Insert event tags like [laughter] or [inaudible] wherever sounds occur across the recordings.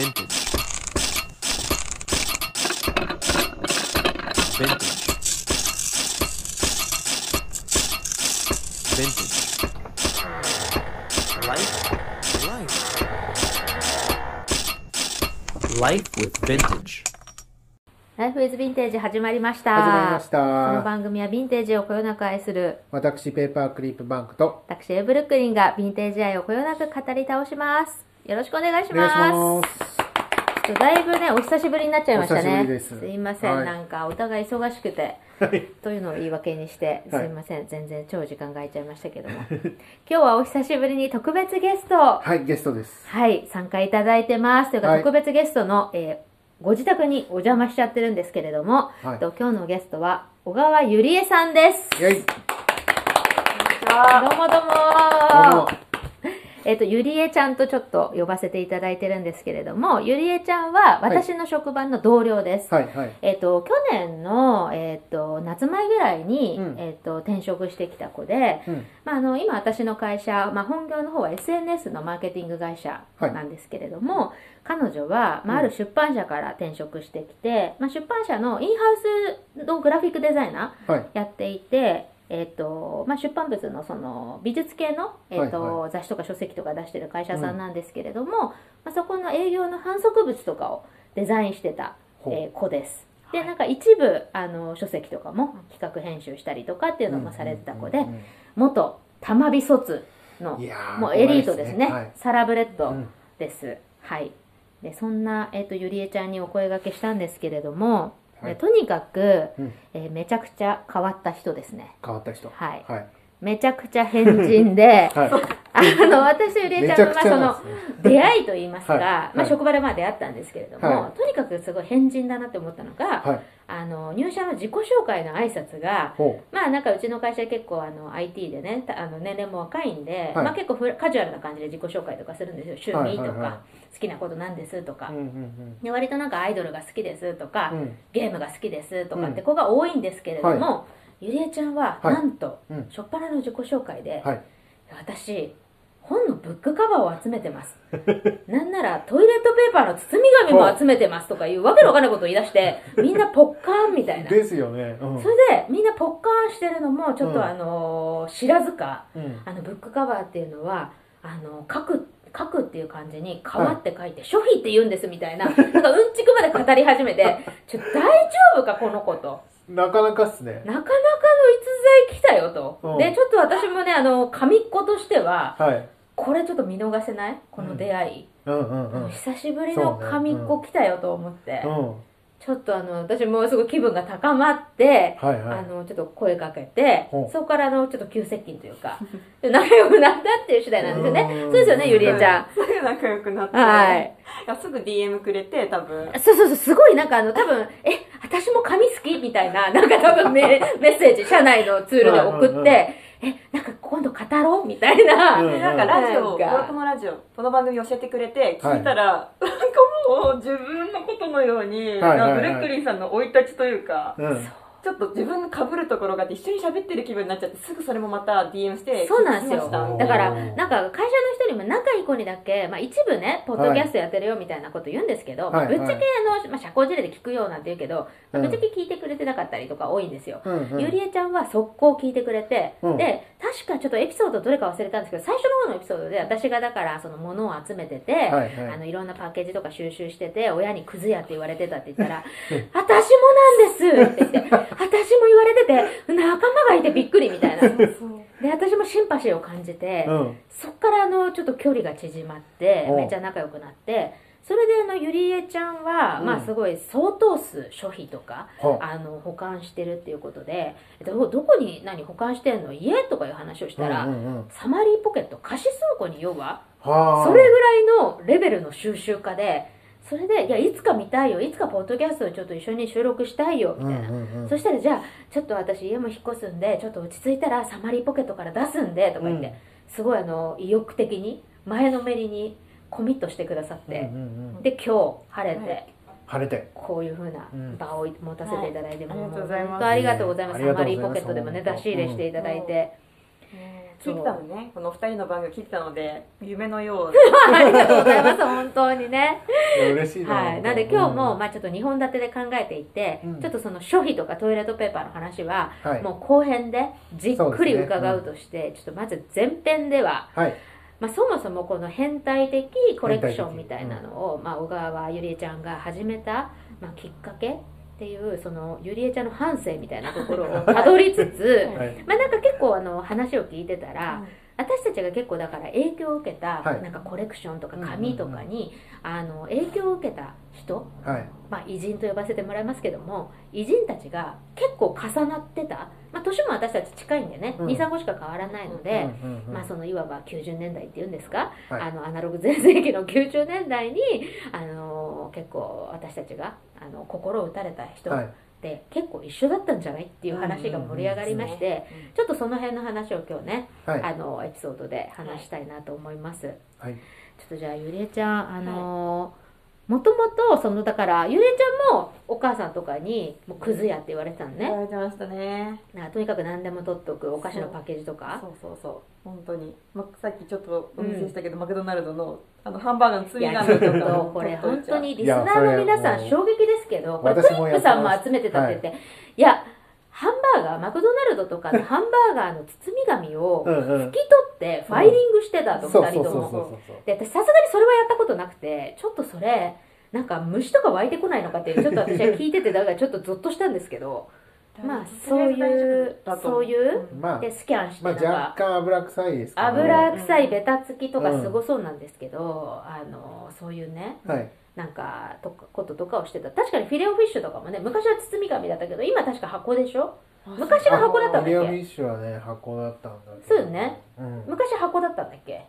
vintage vintage vintage life? Life. Life with vintage. ライフイズヴィンテージ始まりました。始まりました。この番組はヴィンテージをこよなく愛する。私ペーパークリップバンクと。私エブルックリンがヴィンテージ愛をこよなく語り倒します。よろしくお願いしお願ます。だいぶね、お久しぶりになっちゃいましたね。お久しぶりです。いません、はい。なんかお互い忙しくて、はい。というのを言い訳にして、すはい。いません、全然超時間が空いちゃいましたけども。今日はお久しぶりに特別ゲスト、はいゲストです。はい、参加いただいてます。というか、はい。特別ゲストの、えーご自宅にお邪魔しちゃってるんですけれども、はい。と今日のゲストは小川ゆりえさんです。どうもどうも。どうもえっ、と、ゆりえちゃんとちょっと呼ばせていただいてるんですけれども、ゆりえちゃんは私の職場の同僚です。はいはい。えっ、と、去年の、えっ、と、夏前ぐらいに、うん。えっ、と、転職してきた子で、うん。まあ、あの今私の会社、まあ、本業の方は SNS のマーケティング会社なんですけれども、彼女は、まあ、ある出版社から転職してきて、まあ、出版社のインハウスのグラフィックデザイナはい。ーやっていて、えっとまあ、出版物のその美術系の、えっとはい雑誌とか書籍とか出してる会社さんなんですけれども、まあ、そこの営業の販促物とかをデザインしてた、えー子です。でなんか一部あの書籍とかも企画編集したりとかっていうのもされてた子で、うんうん元玉美卒のもうエリートですね。はい。サラブレッドうん。です、はい。でそんな、えー、とゆりえちゃんにお声掛けしたんですけれども、はい。えとにかく、うん。えーめちゃくちゃ変わった人ですね。変わった人。はい。はい。めちゃくちゃ変人ではい [laughs] あの私とゆりえちゃんの,、まあ、その出会いといいますか、はい。まあ、はい職場でまあ出会ったんですけれども、はとにかくすごい変人だなって思ったのが、はい。あの入社の自己紹介の挨拶がほまあなんかうちの会社結構あの IT でねたあの年齢も若いんで、はい。まあ結構カジュアルな感じで自己紹介とかするんですよ。趣味とか、好きなことなんですとか、で割となんかアイドルが好きですとか、うん。ゲームが好きですとかって子が多いんですけれども、ゆりえちゃんははいなんと、うん。初っ端の自己紹介で、はい。私本のブックカバーを集めてます。[laughs] なんならトイレットペーパーの包み紙も集めてますとかいうわけのわかんないことを言い出して [laughs] みんなポッカーンみたいな。ですよね。うん。それでみんなポッカーンしてるのもちょっとうんあのー知らずかうん。あのブックカバーっていうのはあの書く書くっていう感じに「川」って書いて「書費」って言うんですみたいななんかうんちくまで語り始めてちょ大丈夫かこの子と。なかなかっすね。なかなかの逸材来たよと、うん。でちょっと私もねあの紙っ子としてははいこれちょっと見逃せない？この出会い、うん。うんうん久しぶりの紙っ子来たよと思って、うん。ちょっとあの私もすごい気分が高まってはいはい。あのちょっと声かけてそこからあのちょっと急接近というか仲良くなったっていう次第なんですよね。うん。そうですよねゆりえちゃん、すぐ仲良くなって、はい。いやすぐ DM くれて多分。そうそうそうすごいなんかあの多分え私も紙好き？みたいななんか多分メメッセージ社内のツールで送って、うんうんうんえなんか今度語ろうみたいな、うんでなんかラジオなんかこのラジオ。この番組教えてくれて聞いたら、なんかもう自分のことのように、はいはいはい。なんかブルックリンさんの生い立ちというか、うんちょっと自分が被るところがあって一緒に喋ってる気分になっちゃってすぐそれもまた DM してそうなんですよ。だからうん。なんか会社の人にも仲いい子にだけ、まあ、一部ねポッドキャストやってるよみたいなこと言うんですけど、はい。ぶっちゃけあの、まあ、社交辞令で聞くよなんて言うけど、まあうん。ぶっちゃけ聞いてくれてなかったりとか多いんですよ、うんうん。ゆりえちゃんは速攻聞いてくれて、うん。で確かちょっとエピソードどれか忘れたんですけど最初の方のエピソードで私がだからその物を集めてて、はいはい。あのいろんなパッケージとか収集してて親にクズやって言われてたって言ったら「[laughs] 私もなんです」って言って「私も言われてて仲間がいてびっくり」みたいな。で私もシンパシーを感じて、うん。そっからあのちょっと距離が縮まっておめっちゃ仲良くなってそれであのゆりえちゃんは、うん。まあすごい相当数書費とかあの保管してるっていうことでどどこに何保管してんの？家とかいう話をしたら、うんうんうん。サマリーポケット貸し倉庫に要ははあ。それぐらいのレベルの収集家でそれでいやいつか見たいよ。いつかポッドキャストでちょっと一緒に収録したいよ。みたいな、うんうんうん。そしたらじゃあちょっと私家も引っ越すんでちょっと落ち着いたらサマリーポケットから出すんでとか言って、うん。すごいあの意欲的に前のめりにコミットしてくださって、うんうんうん。で今日晴れて、はい。晴れて。こういうふうなうん。場を持たせていただいて、はい。もうありがとうございます。本当ありがとうございます、ねサマリーポケットでもね出し入れしていただいて、聞いてたのね。この二人の番組聞いてたので夢のよう [laughs] ありがとうございます本当にね。嬉しいなはい、なんで今日も、うん。まあ、ちょっと2本立てで考えていて、うん。ちょっとその書費とかトイレットペーパーの話は、はい。もう後編でじっくり伺うとして、ちょっとまず前編では、はい。まあ、そもそもこの変態的コレクションみたいなのを、まあ、小川ゆりえちゃんが始めた、まあ、きっかけっていうそのゆりえちゃんの反省みたいなところを [laughs] たどりつつはい。まあなんか結構あの話を聞いてたら、うん私たちが結構だから影響を受けた、はい。なんかコレクションとか紙とかに、あの影響を受けた人はい。まあ、偉人と呼ばせてもらいますけども偉人たちが結構重なってた、まあ、年も私たち近いんでね、うん。23個しか変わらないので、まあ、そのいわば90年代っていうんですか、はい。あのアナログ全盛期の90年代にあの結構私たちがあの心を打たれた人はいって結構一緒だったんじゃないっていう話が盛り上がりまして、ちょっとその辺の話を今日ね、はい。あのエピソードで話したいなと思います。はい。ちょっとじゃあゆりえちゃんあのもともとそのだからゆりえちゃんもお母さんとかにもうクズやって言われてたの言わねれてましたね。とにかく何でも取っとくお菓子のパッケージとか。そうそうそう本当に、ま、さっきちょっとお見せしたけど、マクドナルドのあのハンバーガーの包いやみ紙とかこれ本当にリスナーの皆さん衝撃ですけどこれク私もリップさんも集めてたって言って、い、やハンバーガーマクドナルドとかのハンバーガーの包み紙をうんうん拭き取ってファイリングしてたとそう2人ともで私さすがにそれはやったことなくてちょっとそれなんか虫とか湧いてこないのかっていうちょっと私は聞いててだからちょっとゾッとしたんですけどまあそういう。そういうまあでスキャンしてまあなんか、若干油臭いです油臭いベタつきとかすごそうなんですけど、あのそういうねはい。なんかとかこととかをしてた。確かにフィレオフィッシュとかもね昔は包み紙だったけど今確か箱でしょ？昔は箱だったんだっミリオフィけッシュはね箱だったんだけど。そうよね。うん。昔箱だったんだっけ？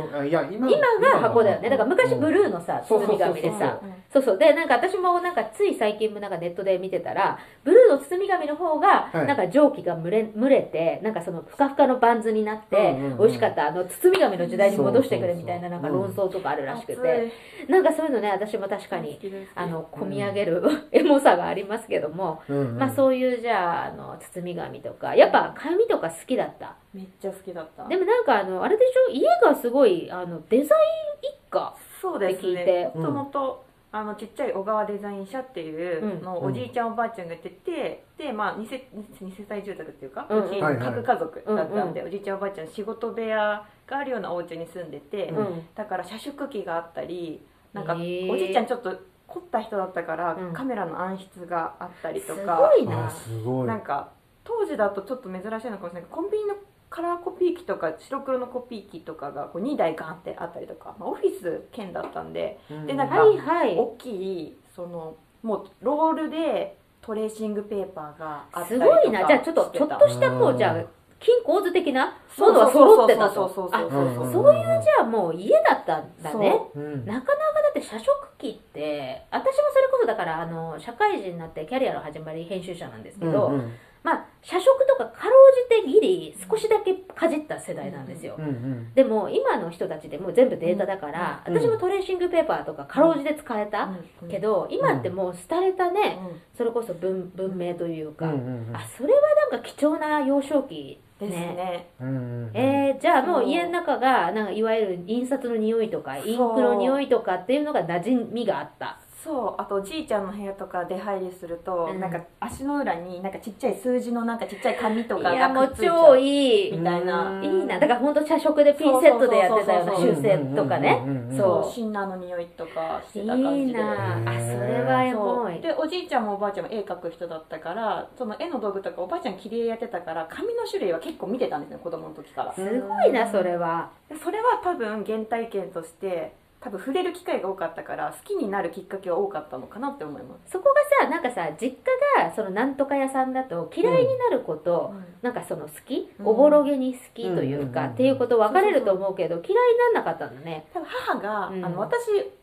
そうあいや今今が箱だよね。だから昔ブルーのさそう包み紙でさ。そうそう。でなんか私もなんかつい最近もなんかネットで見てたらブルーの包み紙の方がはい。なんか蒸気が蒸れ蒸れてなんかそのふかふかのバンズになって美味しかった。あの包み紙の時代に戻してくれみたいななんか論争とかあるらしく熱てなんかそういうのね私も確かにあの込み上げる [laughs] エモさがありますけどもまあそういうじゃああの包み紙とか。やっぱ紙とか好きだった。めっちゃ好きだった。でもなんかあのあれでしょ？家がすごいあのデザイン一家そうですって聞いて。ねもともとあのちっちゃい小川デザイン社っていうのおじいちゃんおばあちゃんがやっててでまあ二世二世帯住宅っていうか、うん。うんうちはいはい。核家族だったんで、うおじいちゃんおばあちゃん仕事部屋があるようなお家に住んでて、うん。だから遮食機があったりなんかおじいちゃんちょっと凝った人だったから、うん。カメラの暗室があったりすとかごいな。あすごい。なんか当時だとちょっと珍しいのかもしれないけどコンビニのカラーコピー機とか白黒のコピー機とかがこう2台ガンってあったりとか、まあ、オフィス兼だったんでうん。でなんかはいはい。大きいそのもうロールでトレーシングペーパーがあったすりとかごいな。じゃあちょっとちょっとしたもううん。じゃあ金構図的なものは揃ってたと。そうあそうそうそうそう。そういうじゃあもう家だったんだね。う。ん。なかなかだって社食期って私もそれこそだからあの社会人になってキャリアの始まり編集者なんですけど、うんうんまあ社食とかかろうじてギリ少しだけかじった世代なんですよ、うんうん。でも今の人たちでもう全部データだから、うん。私もトレーシングペーパーとかかろうじて使えた、うん。けど今ってもう廃れたね、うん。それこそ文文明というか、うんうんうん。あそれはなんか貴重な幼少期ですね。うんうんえー、じゃあもう家の中がなんかいわゆる印刷の匂いとかインクの匂いとかっていうのが馴染みがあったそうあとおじいちゃんの部屋とか出入りすると、うん。なんか足の裏になんかちっちゃい数字のなんかちっちゃい紙とかがくっついちゃ超う。いいみたいな、い。いなだから本当社食でピンセットでやってたような修正とかね。うんうシンナーの匂いとかしうてた感いいじでな。あへーそれはエそモい。う。でおじいちゃんもおばあちゃんも絵描く人だったからその絵の道具とかおばあちゃん切り絵やってたから紙の種類は結構見てたんですね子供の時から。すごいなそれは。でそれは多分原体験として多分触れる機会が多かったから好きになるきっかけは多かったのかなって思います。そこがさなんかさ実家がそのなんとか屋さんだと嫌いになること、なんかその好きうん。おぼろげに好きというか、うん。っていうこと分かれると思うけど嫌いにならなかったのね。多分母が、うん。あの私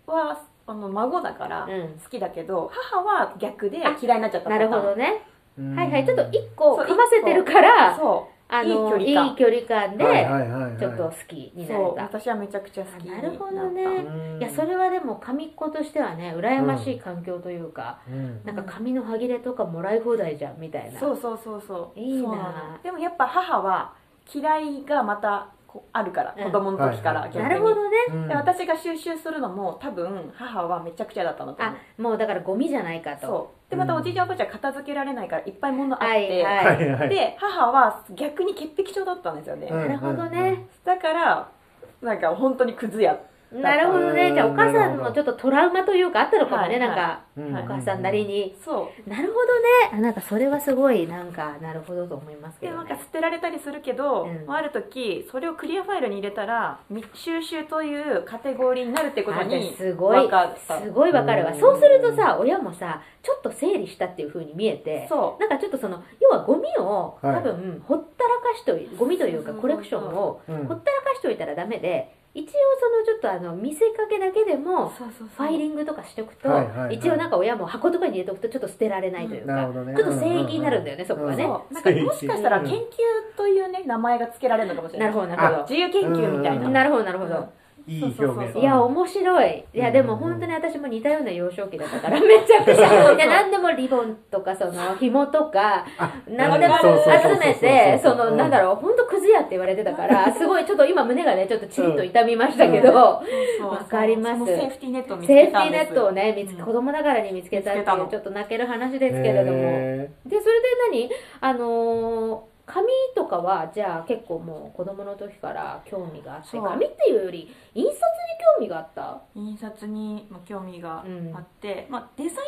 はあの孫だからうん。好きだけど母は逆であ嫌いになっちゃったなるほどね。はいはいちょっと一個かませてるからそあのいい距離感。いい距離感で、はいはいはいはい。ちょっと好きうそうになれた。私はめちゃくちゃ好き。なるほどね。うんいやそれはでも紙っ子としてはね羨ましい環境というか、うん。なんか紙の歯切れとかもらい放題じゃんみたいな。そうそうそうそう。いいな。でもやっぱ母は嫌いがまたあるから、うん。子供の時から。はいはい。逆に、なるほどね。うん。で私が収集するのも多分母はめちゃくちゃだったのと思あうもうだからゴミじゃないかと。そう。でまたおじいちゃんおばあちゃん片付けられないからいっぱい物あって、はいはい。はいはい。で母は逆に潔癖症だったんですよね、うんなるほどね、だからなんか本当にクズやなるほどね。うん。じゃあお母さんのちょっとトラウマというかあったのかもね、はいなんかうん。お母さんなりに、そう。なるほどね。あなんかそれはすごいなんかなるほどと思いますけど、ね。でなんか、捨てられたりするけど、うん。まあある時それをクリアファイルに入れたらみ収集というカテゴリーになるってことにあすごいすごいわかるわ。うん。そうするとさ親もさちょっと整理したっていう風に見えてそなんかちょっとその要はゴミを多はい。分ほったらかしといゴミというかコレクションをうん。ほったらかしといたらダメで一応そのちょっとあの見せかけだけでもファイリングとかしておくと、一応なんか親も箱とかに入れておくとちょっと捨てられないというか、ちょっと聖域になるんだよね、そこはね、なんかもしかしたら研究というね名前が付けられるのかもしれなないるほどなるほ自由研究みたいな、うん。なるほどなるほど、うんいい表現。いや面白い。いやでもうん。本当に私も似たような幼少期だったから [laughs] めちゃくちゃ。いや何でもリボンとかその紐とか何でも集めてそのなんだろう本当クズやって言われてたから [laughs] すごいちょっと今胸がねちょっとチリッと痛みましたけど、わかります。セーフティーネットを見つセーフテけたんです。ィーネットをね見つ子供ながらに見つけたっていうちょっと泣ける話ですけれども、へでそれで何？あのー紙とかはじゃあ結構もう子供の時から興味があってそう。紙っていうより印刷に興味があった？印刷にも興味がうんあって、まあ、デザ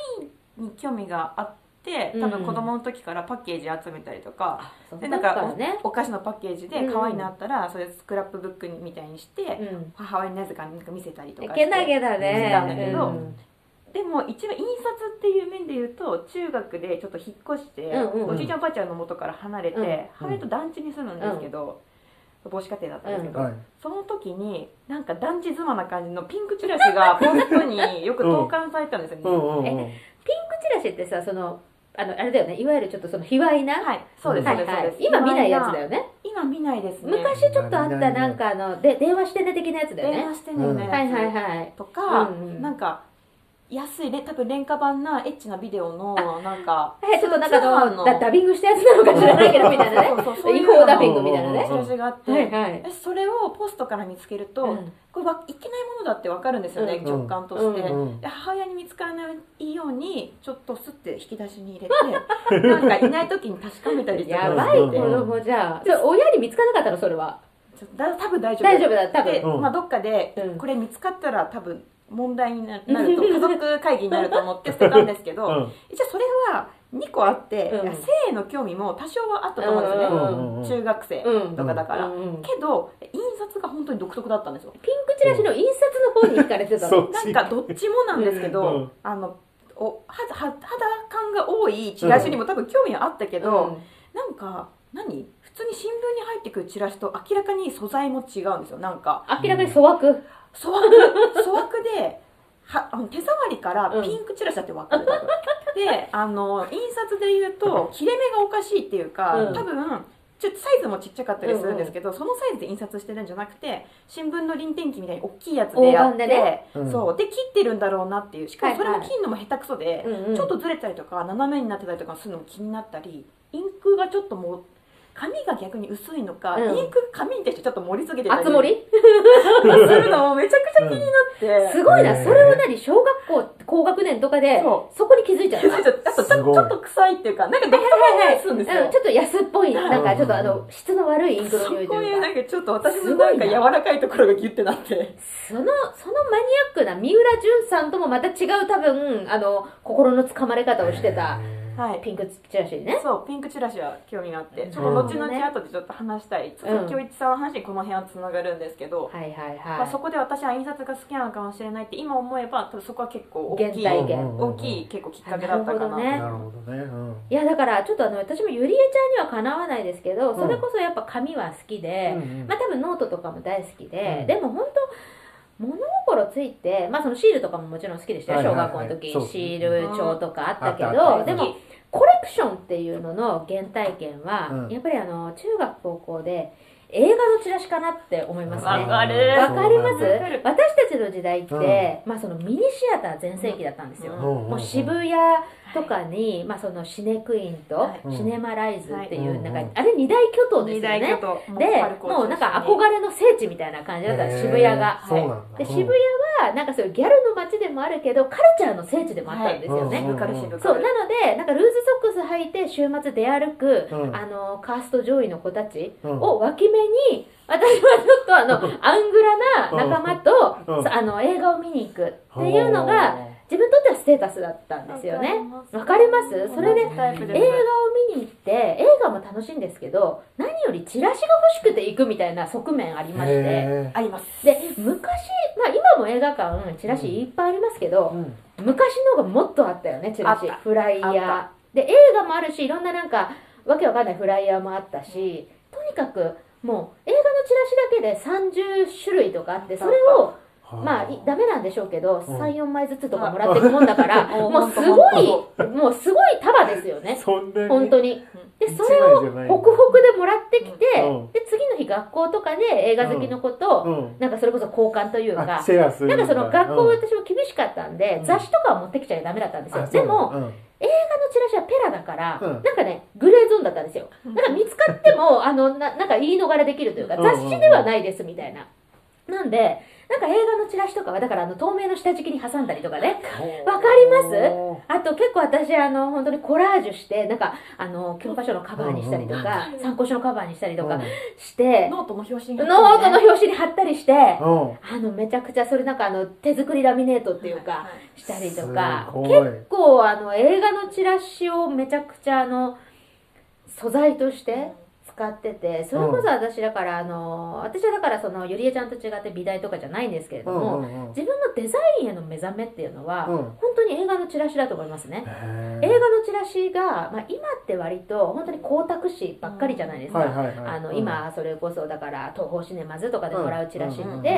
インに興味があってうん。多分子供の時からパッケージ集めたりとか、そでなんかからね。お菓子のパッケージで可愛いのあったらそれスクラップブックみたいにして、うん。母親になぜかなんか見せたりとかして。けなげだしてねたんだけどうんでも一番印刷っていう面で言うと中学でちょっと引っ越して、うんうんうん。おじいちゃんおばあちゃんの元から離れて、うん母親と団地に住むんですけど、母子家庭だったんですけど、はいその時になんか団地妻な感じのピンクチラシがポストによく投函されてたんですよね、うんうんうん。ピンクチラシってさそのあのあれだよねいわゆるちょっとその卑猥な、はいそうです、はいそうですそうです。今見ないやつだよね？今見ないですね。昔ちょっとあったなんかあので電話してね的なやつだよね？電話してん。のよね、うんはいはいはい。とか、うんうんなんか安いね。多分廉価版なエッチなビデオのなんかはいちょっとなんかのダダビングしたやつなのか知らないけどみたいなね。そうそうそう。違法ダビングみたいなね。チラシがあって、はいはい。えそれをポストから見つけると、うん。これはいけないものだってわかるんですよね、うん直感として、うん母親に見つからないようにちょっとスッて引き出しに入れて [laughs] なんかいない時に確かめたりやばい子供じゃあ。それ親に見つからなかったのそれは。だ多分大丈夫大丈夫だ多で、分うん。まあ、どっかで、うん。これ見つかったら多分問題にななると家族会議になると思って捨てたんですけど、うん。一応それは2個あって、うん。性への興味も多少はあったと思うんですよね、うんうんうん。中学生うん。とかだから、うんうんけど印刷が本当に独特だったんですよ。ピンクチラシの印刷の方に惹かれてたの？なんかどっちもなんですけど、うんあのお肌肌感が多いチラシにも多分興味はあったけど、なんか何？普通に新聞に入ってくるチラシと明らかに素材も違うんですよなんか。明らかに粗悪？粗悪 [laughs] 粗悪ではあの手触りからピンクチラシだって分かる、多分であの印刷で言うと切れ目がおかしいっていうか、うん。多分ちょっとサイズもちっちゃかったりするんですけど、そのサイズで印刷してるんじゃなくて新聞の輪転機みたいに大きいやつでやって、ねうん。そう。で切ってるんだろうなっていう。しかもそれはい。はいも切るのも下手くそで、うんうん。ちょっとずれたりとか斜めになってたりとかするのも気になったりインクがちょっともう紙が逆に薄いのか、うん。インクが紙に対してちょっと盛りすぎてたり。熱盛り？するのもめちゃくちゃ気になって、[laughs] すごいな。それを何？小学校高学年とかでそそこに気づいちゃった [laughs] ちょっとちょっとちすごいょっと臭いっていうかなんか独特な匂いするんですよ、うんちょっと安っぽいなんかちょっとあうん。の質の悪いインクのそ匂いというか。なんかちょっと私のなんか柔らかいところがギュッてなって。そのそのマニアックな三浦淳さんともまた違う多分あの心のつかまれ方をしてたはい。ピンクチラシね。そうピンクチラシは興味があって。うん。ちょっと後々後でちょっと話したい。ちょっと京一さんの話にこの辺はつながるんですけど、はいはいまあ、はそこで私は印刷が好きなのかもしれないって今思えば多分そこは結構大きい大きい結構きっかけだったかな。なるほどね。なるほどね。うん。いいやだからちょっとあの私もゆりえちゃんにはかなわないですけどそれこそやっぱ紙は好きで、うんうん。まあ多分ノートとかも大好きで、うんでも本当物心ついてまあそのシールとかももちろん好きでしたよ、はいはいはい。小学校の時シール帳とかあったけど、でもコレクションっていうのの原体験は、うん。やっぱりあの中学高校で映画のチラシかなって思いますね。わかる。わかります？わかる私たちの時代って、まあそのミニシアター全盛期だったんですよ、うんもう渋谷とかに、まあそのシネクインとはい。シネマライズっていう、はいなんかあれ二大巨頭です二大よね巨頭。でもうなんか憧れの聖地みたいな感じだったんです。渋谷が、そうなんだ。で渋谷はなんかそういうギャルの街でもあるけどカルチャーの聖地でもあったんですよね、そう。なのでなんかルーズソックス履いて週末出歩く、うん。あのカースト上位の子たちうん。を脇目に私はちょっとあのアングラな仲間と、うん。あの映画を見に行くっていうのが自分にとってはステータスだったんですよね。わかります。それで映画を見に行って映画も楽しいんですけど何よりチラシが欲しくて行くみたいな側面ありまして。へあります。で昔、まあ、今も映画館チラシいっぱいありますけど、昔のがもっとあったよねチラシ。フライヤー。で映画もあるしいろんななんかわけわかんないフライヤーもあったしとにかくもう映画のチラシだけで30種類とかあってそれをまあいダメなんでしょうけどうん。34枚ずつとかもらっていくもんだから [laughs] うんもうすごいもうすごい束ですよね。[laughs] 本当にで一それをホクホクでもらってきてうんで次の日学校とかで映画好きの子とうんなんかそれこそ交換というあかなんかその学校うん私も厳しかったんで、うん。雑誌とかは持ってきちゃダメだったんですよ。あ。でも、映画のチラシはペラだから、うん。なんかね、グレーゾーンだったんですよ。だから見つかっても、あの、ななんか言い逃れできるというか、雑誌ではないですみたいな。なんで、なんか映画のチラシとかは、だからあの、透明の下敷きに挟んだりとかね。うんわかります？あと結構私、あの、本当にコラージュして、なんか、あの、教科書のカバーにしたりとか、参考書のカバーにしたりとかして、ノートの表紙ノにートの表紙に貼ったりして、うん。あの、めちゃくちゃ、それなんかあの、手作りラミネートっていうか、したりとか。結構あの映画のチラシをめちゃくちゃあの素材として使っててそれこそ私だからあの私はだからそのゆりえちゃんと違って美大とかじゃないんですけれども、うんうんうん自分のデザインへの目覚めっていうのは、うん。本当に映画のチラシだと思いますね。映画のチラシが、まあ、今って割と本当に光沢紙ばっかりじゃないですか、はいはいはいあのうん。今それこそだから東宝シネマズとかでもらうチラシって、うん。うん。うん。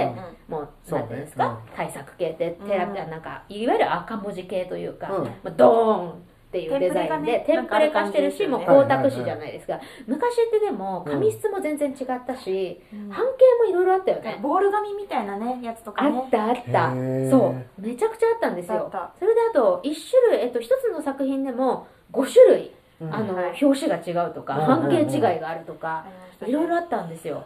もうそうね。なんていうんですか、対策系ってテラうん。なんかいわゆる赤文字系というか、うん。まあ、ドーンっていうデザインでテテンプレ化してるし、もう光沢紙じゃないですか、昔ってでもうん。紙質も全然違ったし、うん。半径もいろいろあったよね、ボール紙みたいなねやつとかね。あったあった。そう。めちゃくちゃあったんですよ。それであと1種類、えっと、1つの作品でも5種類うん。あの、はい。表紙が違うとか、うん。半径違いがあるとか、いろいろあったんですよ。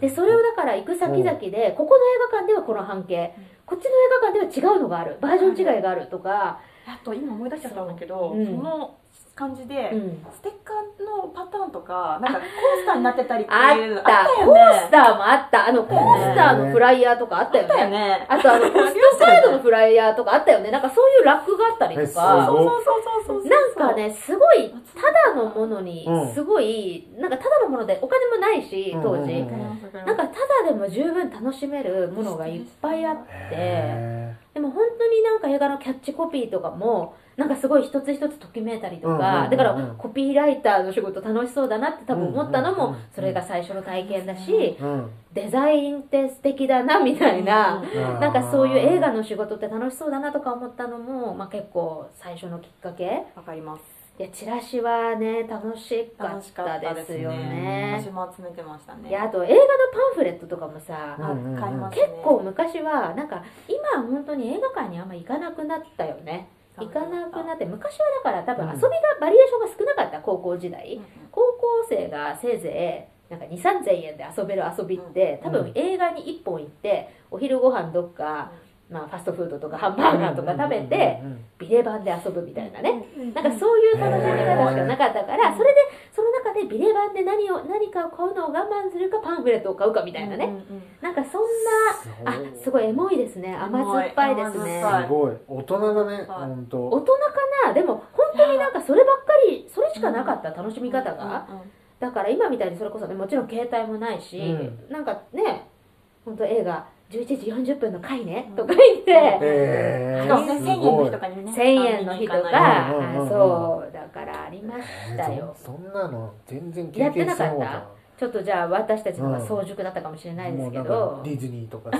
で、それをだから行く先々で、ここの映画館ではこの半径、こっちの映画館では違うのがある、バージョン違いがあるとか、あと今思い出しちゃったんだけど、うん。その感じで、うん。ステッカーのパターンとかなんかコースターになってたりってあいうのった、コよね。ースターもあった、あの、コースターのフライヤーとかあったよあったよね。ねあとあの、ポストカードのフライヤーとかあったよね。なんかそういうラックがあったりとか。そうそうそうそうそうなんかね、すごい、ただのものにう、ん。すごい、なんかただのものでお金もないし、当時。うん。なんかただでも十分楽しめるものがいっぱいあって、へでも本当になんか映画のキャッチコピーとかも、なんかすごい一つ一つときめいたりとか、うんだからコピーライターの仕事楽しそうだなって多分思ったのもそれが最初の体験だし、デザインって素敵だなみたいな、うん。なんかそういう映画の仕事って楽しそうだなとか思ったのも、まあ結構最初のきっかけ。わかります。いや、チラシはね、楽しかったたですよね。私も集めてましたね。いや、あと映画のパンフレットとかもさ、結構昔はなんか今は本当に映画館にあんま行かなくなったよね行かなくなって昔はだから多分うん。遊びがバリエーションが少なかった高校時代、うん高校生がせいぜいなんか2 3 0 0円で遊べる遊びって多分映画に1本行ってお昼ご飯どっか、まあ、ファストフードとかハンバーガーとか食べてビレ版で遊ぶみたいなね。うんなんかそういう楽しみ方しかなかったからそれでその中でビレ版で何を何かを買うのを我慢するかパンフレットを買うかみたいなね、うんうんうん。なんかそんなあすごいエモいですね。甘酸っぱいですね。すごい。大人だねはい。本当大人かな？でも本当になんかそればっかりそれしかなかった楽しみ方が、うんうんだから今みたいにそれこそねもちろん携帯もないし、うん。なんかね本当映画11時40分の回ね、うん。とか言って、へしかもね1000円の日とかにね1000円の日とか、うんうんうんうんあそうだからありましたよ、そそんなの全然経やって験なかった。してなかっちょっとじゃあ私たちの方が早熟だったかもしれたないですけもうなんディズニーとかさ。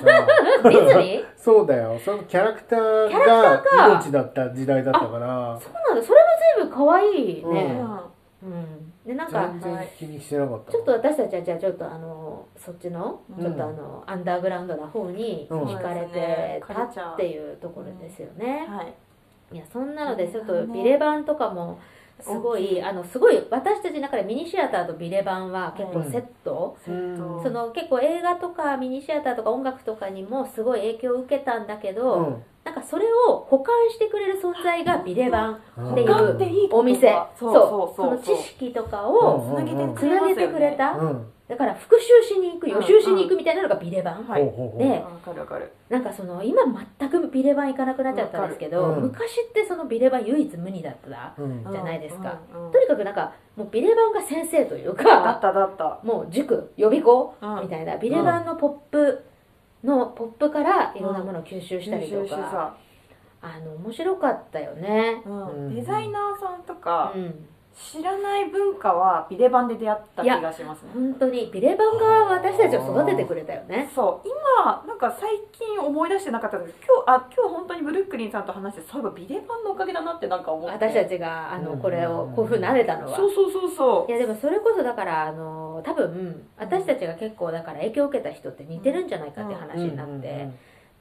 ディズニー？[laughs] そうだよ。そのキャラクターキャラがクターが命だった時代だったから。そうなんだ。それも随分可愛いね、うん。へうん、でなんか全然気にしてなかった。ちょっと私たちはじゃあちょっとあのそっちのうん。ちょっとあの、アンダーグラウンドな方にうん。惹かれてたっていうところですよね。はいいやそんなのでちょっとビレバンとかもすごいあのすごい私たちの中でミニシアターとビレバンは結構セット、うん。その結構映画とかミニシアターとか音楽とかにもすごい影響を受けたんだけど、うん。なんかそれを保管してくれる存在がビレバンっていうっていい言葉お店。そうそそうそう。その知識とかをつなげてつなげてくれた、うんだから復習しに行く予習しに行くみたいなのがビレバン、はいでわかるわかる。なんかその今全くビレバン行かなくなっちゃったんですけど、うん。昔ってそのビレバン唯一無二だったうん。じゃないですか。うん。うん。とにかくなんかもうビレバンが先生というだっかただった。もう塾予備校うん。みたいなビレバンのポップのポップからいろんなものを吸収したりとか、さ。あの面白かったよね、うん。うん。デザイナーさんとかうん、知らない文化はビレバンで出会った気がしますね。本当に。ビレバンが私たちを育ててくれたよね。そう。今なんか最近思い出してなかったんですけど今日あ今日本当にブルックリンさんと話してそういえばビレバンのおかげだなってなんか思って。私たちがあのうん。これをこういうふうになれたのは。そうそうそうそいやでもそれこそだからあの多分私たちが結構だから影響を受けた人って似てるんじゃないかって話になって、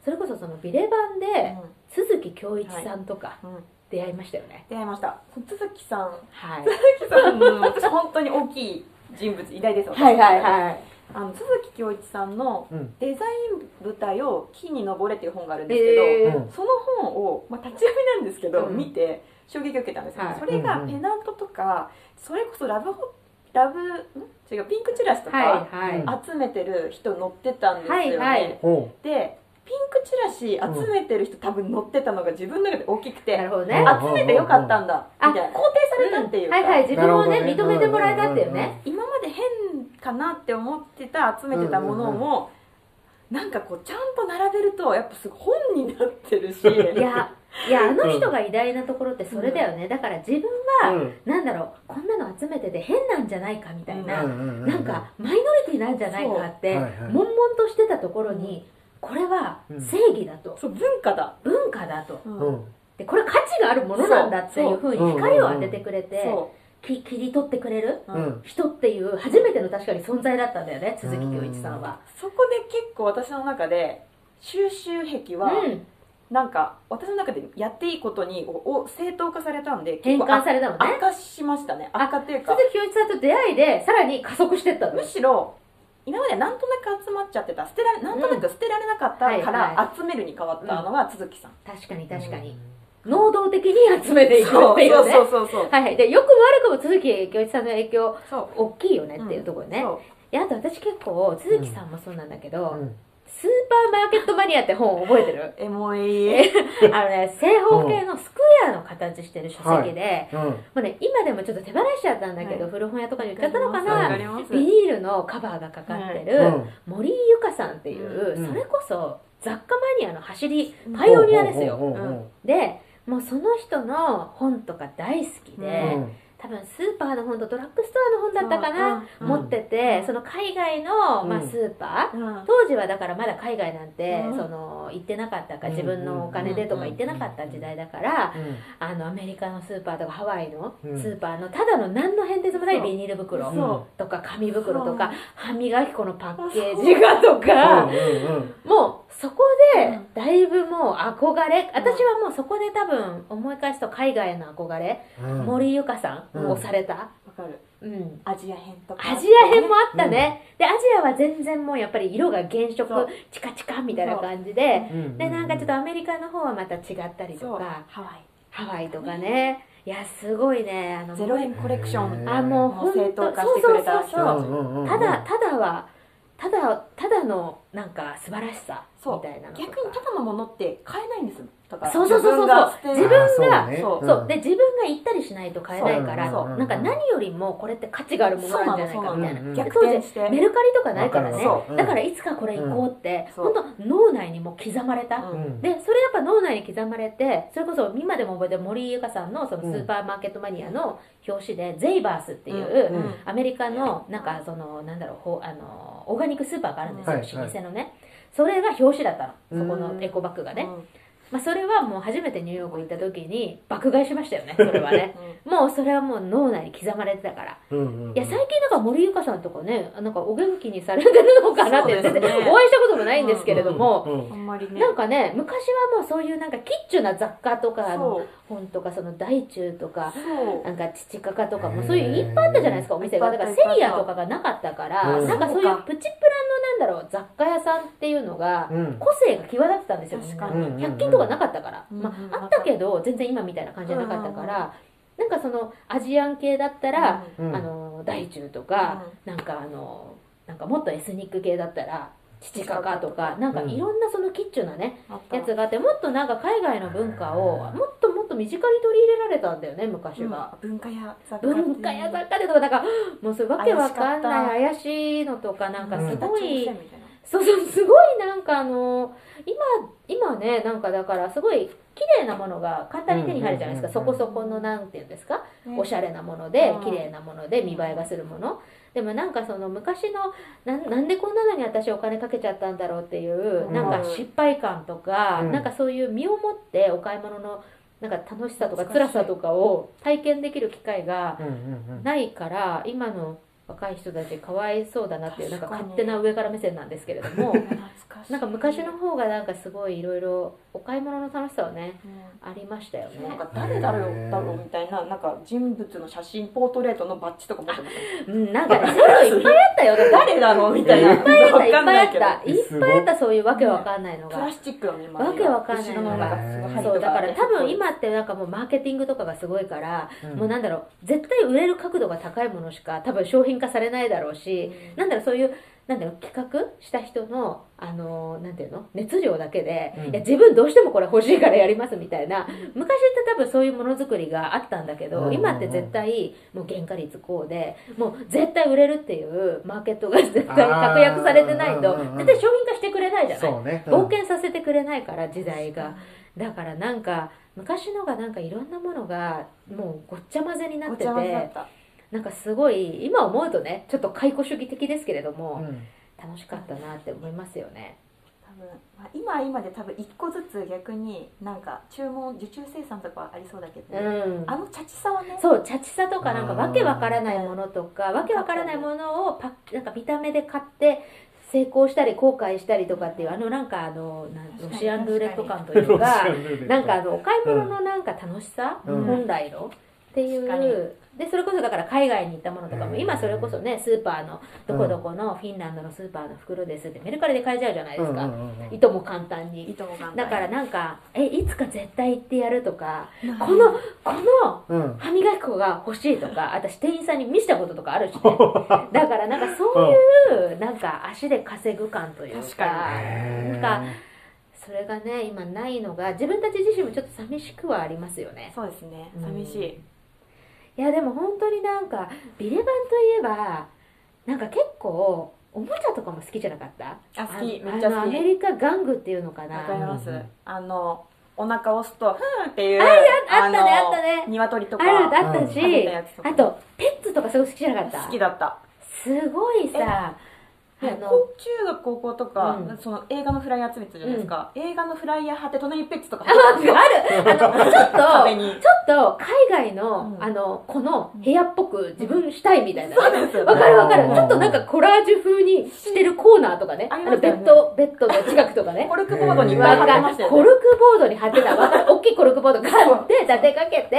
それこそそのビレバンう、でうん。鈴木恭一さんとか。うん出会いましたよね、出会いました。都築さん。はい、都築さん、うん私本当に大きい人物偉大です私はいはいはい。あの都築恭一さんのうん。デザイン舞台を木に登れっていう本があるんですけど、えー。うん。その本を、まあ、立ち読みなんですけど、うん。見て衝撃を受けたんですよ、はい。それがペナントとかそれこそラブホラブん？違うピンクチラシとはいかはい、集めてる人乗ってたんですよね、はいはい。ほでピンクチラシ集めてる人、多分乗ってたのが自分の中で大きくてなるほどね。うん集めてよかったんだあみたいな。肯定されたっていうか、はいはい自分をね認めてもらえたっていうね。今まで変かなって思ってた集めてたものも、なんかこうちゃんと並べるとやっぱすごい本になってるし。いやいやあの人が偉大なところってそれだよね、だから自分うは、うん。なんだろうこんなの集めてて変なんじゃないかみたいな、うんうんうんなんかマイノリティなんじゃないかってはいはい。悶々としてたところにこれは正義だと、そう文化だ、文化だと。でこれ価値があるものなんだっていうふうに光を当ててくれてそき切り取ってくれる人っていう初めての確かに存在だったんだよね鈴木恭一さんは。そこで結構私の中で収集癖は、うん、なんか私の中でやっていいことにおお正当化されたんで変換されたのね。悪化しましたね。悪化っていうか。鈴木恭一さんと出会いでさらに加速してったの。むしろ今までなんとなく集まっちゃってた捨てられなん。となく捨てられなかったから集めるに変わったのが都築さん、確かに確かに、能動的に集めていくっていうね。そうそうそうはいはい。でよくも悪くも鈴木恭一さんの影響大きいよねっていうところね、そう。いやあと私結構鈴木さんもそうなんだけど、うんスーパーマーケットマニアって本覚えてる？エモいあのね正方形のスクエアの形してる書籍で、うん。もうね、今でもちょっと手放しちゃったんだけど、はい。古本屋とかに売っちゃったのかわなビニールのカバーがかかってる、うん。森井由香さんっていう、うん。それこそ雑貨マニアの走りパイオニアですよ、でもうその人の本とか大好きで、ううん多分スーパーの本とドラッグストアの本だったかな、うん持ってて、うん。その海外の、まあ、うんスーパー、うん。当時はだからまだ海外なんて、うん。その行ってなかったかうん自分のお金でとか行ってなかった時代だから、うん。あのアメリカのスーパーとかハワイのうん。スーパーのただの何の変哲もないビニール袋そとか紙袋とか歯磨き粉のパッケージがとかもうそこでうん。だいぶもう憧れ私はもうそこで多分思い返すと海外への憧れうん。森由香さんうん。をされた、わかる。うん、アジア編とか。アジア編もあったね、でアジアは全然もうやっぱり色が原色チカチカみたいな感じで。う。んでなんかちょっとアメリカの方はまた違ったりとか。ハワイハワイとかね。いやすごいね。あのゼロ円コレクションあもうも本当そうそうそうう。んうただただはただただのなんか素晴らしさそう。みたいな逆か。にただのものって買えないんですだからそうそうそうそう。自分がそうね。そう。うん。で自分が行ったりしないと買えないからそうなんか何よりもこれって価値があるものなんじゃないかみたいな逆転して。メルカリとかないからね。だからいつかこれ行こうって。うん。本当脳内にも刻まれた。でそれやっぱ脳内に刻まれてそれこそ今でも覚えてる森井由香さんのそのスーパーマーケットマニアの表紙で、ゼイバースっていう、うん。アメリカのなんかそのなんだろうほうあのオーガニックスーパーがあるんですよ、老舗のね。それが表紙だったの。そこのうん。エコバッグがね、まあ、それはもう初めてニューヨーク行った時に爆買いしましたよね [laughs] それはね。もうそれはもう脳内に刻まれてたから。うんうんうん。いや最近なんか森ゆかさんとかねなんかお元気にされてるのかなってね。然 [laughs] お会いしたこともないんですけれども、うんあんまりね。なんかね昔はもうそういうなんかキッチュな雑貨とかあの本とかその大中とかなんか父かかとかもそういういっぱいあったじゃないですかお店が。だからセリアとかがなかったからうん。なんかそういうプチプラのなんだろう雑貨屋さんっていうのがうん。個性が際立ってたんですよ。確かに。100均とかなかったから、うんまあ、あったけど全然今みたいな感じじゃなかったから、なんかそのアジアン系だったら、うんあの大中とか、なんかあのなんかもっとエスニック系だったら父かかとかなんかいろんなそのキッチュなね、やつがあってもっとなんか海外の文化をもっともっと身近に取り入れられたんだよね昔は。文化や雑貨文化や雑貨でとかなんかもうそれわけわかんない怪しいのとかなんかすごい、そうそうすごいなんかあの今今ねなんかだからすごい綺麗なものが簡単に手に入るじゃないですか、そこそこのなんていうんですか、ね。おしゃれなものでうん。綺麗なもので見栄えがするもの。でもなんかその昔のなんなんでこんなのに私お金かけちゃったんだろうっていううん。なんか失敗感とか、うん。なんかそういう身をもってお買い物のなんか楽しさとか辛さとかを体験できる機会がないから今の若い人たちかわいそうだなっていうなんか勝手な上から目線なんですけれども [laughs] なんか昔の方がなんかすごいいろいろお買い物の楽しさはねうん。ありましたよね。なんか誰だろうだろうみたいななんか人物の写真ポートレートのバッジとか持ってましたうんなんかねそういうのいっぱいあったよだって誰だろうみたいな。いっぱいあった。いっわかんぱいあないけど。ったいっぱいあったそういうわけわかんないのが。プラスチックのね、わけわかんないのなんかすごい針とそうだから多分ね今ってなんかもうマーケティングとかがすごいからうん。もうなんだろう絶対売れる角度が高いものしか多分商品化されないだろうしなんだろうそういうなんだろう企画した人のあのなんていうの熱量だけで、うん。いや自分どうしてもこれ欲しいからやりますみたいな。昔って多分そういうものづくりがあったんだけど、うん。うんうん今って絶対もう原価率こうでもう絶対売れるっていうマーケットが絶対確約されてないと絶対商品化してくれないじゃない。冒険させてくれないから時代が。だからなんか昔のがなんかいろんなものがもうごっちゃ混ぜになってごちゃ混ぜだってた。なんかすごい今思うとねちょっと解雇主義的ですけれども、うん。楽しかったなって思いますよね。多分、まあ、今は今で多分一個ずつ逆になんか注文受注生産とかはありそうだけど、うん。あのチャチさはね。そうチャチさとかなんかわけわからないものとかわけわからないものをパッなんか見た目で買って成功したり後悔したりとかっていうあのなんかあのロシアンルーレット感というかなんかあのお買い物のなんか楽しさ、うん。本来のっていうでそれこそだから海外に行ったものとかもうん。今それこそねスーパーのどこどこのフィンランドのスーパーの袋ですってメルカリで買えちゃうじゃないですか、うんうんうんうん。いとも簡単いいにとも簡単だからなんかえいつか絶対行ってやるとかうん。このこのうん。歯磨き粉が欲しいとか [laughs] 私店員さんに見せたこととかあるしね。[laughs] だからなんかそういうなんか足で稼ぐ感というかなんかそれがね今ないのが自分たち自身もちょっと寂しくはありますよね。そうですね。うん寂しい、いやでも本当になんかビレバンといえばなんか結構おもちゃとかも好きじゃなかった？あ好き。あめっちゃ好き。あのアメリカ玩具っていうのかわなかります、うん。あのお腹を押すとふーんっていうあったねのあったね。鶏とかあったし、あとペッツとかすごい好きじゃなかった？好きだった。すごいさね中学高校とか、うん。その映画のフライヤー集めてたじゃないですか、映画のフライヤー貼って隣にペッツとか。[laughs] あある。[laughs] あのちょっとちょっと海外の、うん。あのこの部屋っぽく自分したいみたいな、わかるわかる。うん。ちょっとなんかコラージュ風にしてるコーナーとかね。あのベッドベッドの近くとかね。[laughs] コルクボードにいっぱい貼ってましたよね。コルクボードに貼ってた。大きいコルクボード買って立てかけて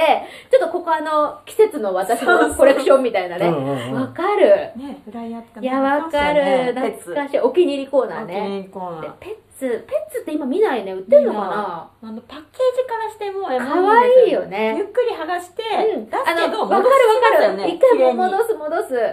ちょっとここあの季節の私のコレクションみたいなね。うんうんうん。わかる。ねフライヤーとかいやわかる懐かしい。お気に入りコーナーお気ねに入りコーナー。でペッツペッツって今見ないね。売ってるのかな？あのパッケージからしても可愛いよね。ゆっくり剥がして、うん、出すあけど戻のわかるわかる、一回戻す戻す。ファー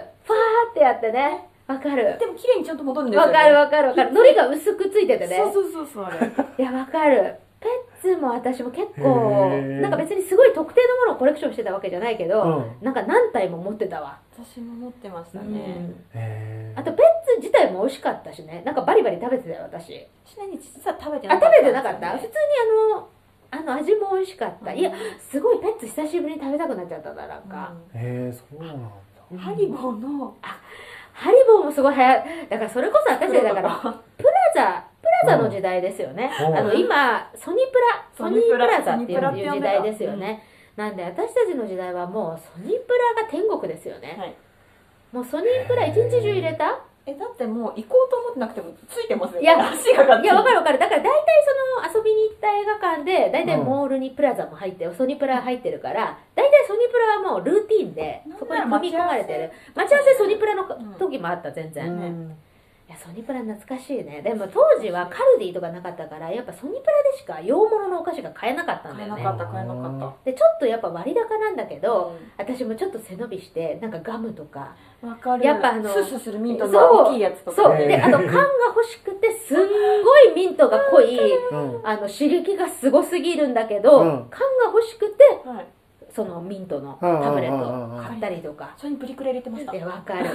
ってやってね。わかる。でも綺麗にちゃんと戻るんですよね。わかるわかるわかる。海苔が薄くついててね。そうそうそうそう。あれいやわかる。ペッツも私も結構なんか別にすごい特定のものをコレクションしてたわけじゃないけど、うん。なんか何体も持ってたわ、私も持ってましたうね、ん。へー。あとペッツ自体も美味しかったしね。なんかバリバリ食べてたよ私。ちなみに実は食べてあなかった。食べてなかった？普通にあのあの味も美味しかった、いやすごいペッツ久しぶりに食べたくなっちゃったななんか、へえそうなんだ。うんハリボーの？ハリボーもすごい流行だからそれこそ私だからプラザプザの時代ですよね、う。んあの今ソニプラソニープラザっていう時代ですよね、なんで私たちの時代はもうソニプラが天国ですよね、はい。もうソニープラ一日中入れた？えだってもう行こうと思ってなくてもついてますよいや足が勝手にいやわかるわかる。だから大体その遊びに行った映画館で大体モールにプラザも入ってソニプラ入ってるから大体ソニプラはもうルーティンでそこに組み込まれてる。待ち合わせ。ソニプラの時もあった全然、うんいやソニプラ懐かしいね。でも当時はカルディとかなかったからやっぱソニプラでしか洋物のお菓子が買えなかったんだよね。買えなかった買えなかった。でちょっとやっぱ割高なんだけど、私もちょっと背伸びしてなんかガムとか。わかる。やっぱあのスースーするミントの大きいやつとかそう。ねであと缶が欲しくてすんごいミントが濃いうん。あの刺激がすごすぎるんだけど、うん。缶が欲しくてはいそのミントのうんタブレット買ったりとか。それにプリクラ入れてました。わかる。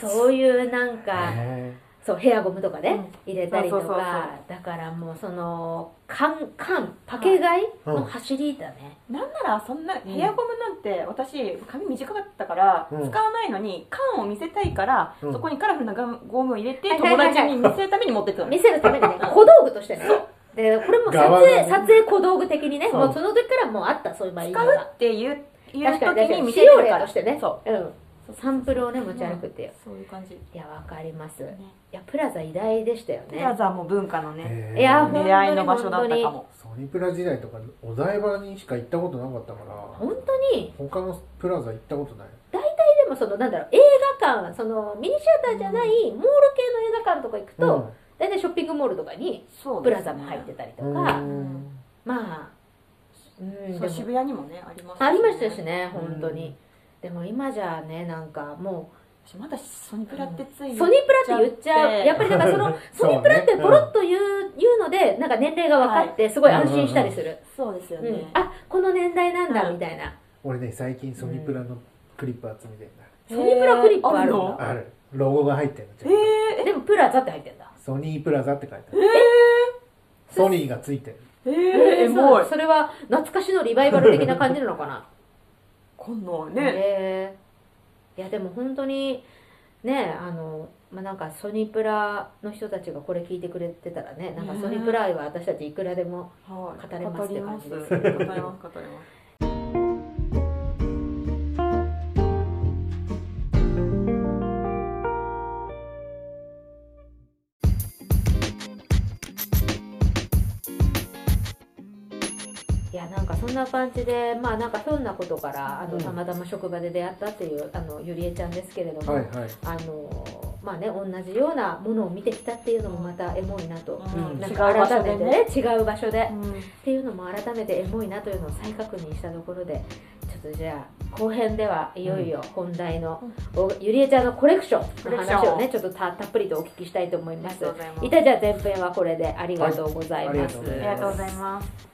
そういうなんかへそうヘアゴムとかね、入れたりとか。そうそうそうだからもうその缶缶パケ買いの走りだね、なんならそんなうん。ヘアゴムなんて私髪短かったからうん。使わないのに缶を見せたいからうん。そこにカラフルなゴムを入れて友達に見せるために持ってったの。見せるためにね小道具としてねでこれも撮影ね。撮影小道具的にねもうその時からもうあったそういう場合使うっていういう確かに確か時に。見せれるから。例としてね。そう。うん。サンプルをね持ち歩くっていう、そういう感じ。いやわかります、ね。いやプラザ偉大でしたよね。プラザも文化のー。ね出会いの場所だったかも。ソニプラ時代とかお台場にしか行ったことなかったから。本当に。他のプラザ行ったことない。でもそのなんだろう映画館そのミニシアターじゃないモール系の映画館とか行くと、大体ショッピングモールとかにプラザも入ってたりとうんか、うん。まあうん渋谷にもねありますありましたしねうん。本当に、でも今じゃねなんかも私まだソニプラってついうソニプラって言っちゃう。やっぱりだからその [laughs] ソニプラってポロッと言う,、言うのでなんか年齢が分かってすごい安心したりする、そうですようん。ねあこの年代なんだうんみたいな、俺ね最近ソニプラのクリップ集めてんだ。ソニプラクリップあるのある。ロゴが入ってるのえでもプラザって入ってんだソニープラザって書いてあえるソニーがついてる。ええエそうそれは懐かしのリバイバル的な感じなのかな？こんなね。えいやでも本当にねあのまあなんかソニプラの人たちがこれ聞いてくれてたらねなんかソニプラ愛は私たちいくらでもはい。語れますって感じです語ります。語ります語りますなんかそんな感じでまあなんかひょんなことからあの、うんたまたま職場で出会ったっていうあのゆりえちゃんですけれども、はいはい。あのまあね同じようなものを見てきたっていうのもまたエモいなと、うん。なんか改めてでね。ね違う場所で、うん。っていうのも改めてエモいなというのを再確認したところでちょっとじゃあ後編ではいよいよ本題の、おゆりえちゃんのコレクションの話をねちょっとたたっぷりとお聞きしたいと思います。いたじゃあ前編はこれでありがとうございます。ありがとうございます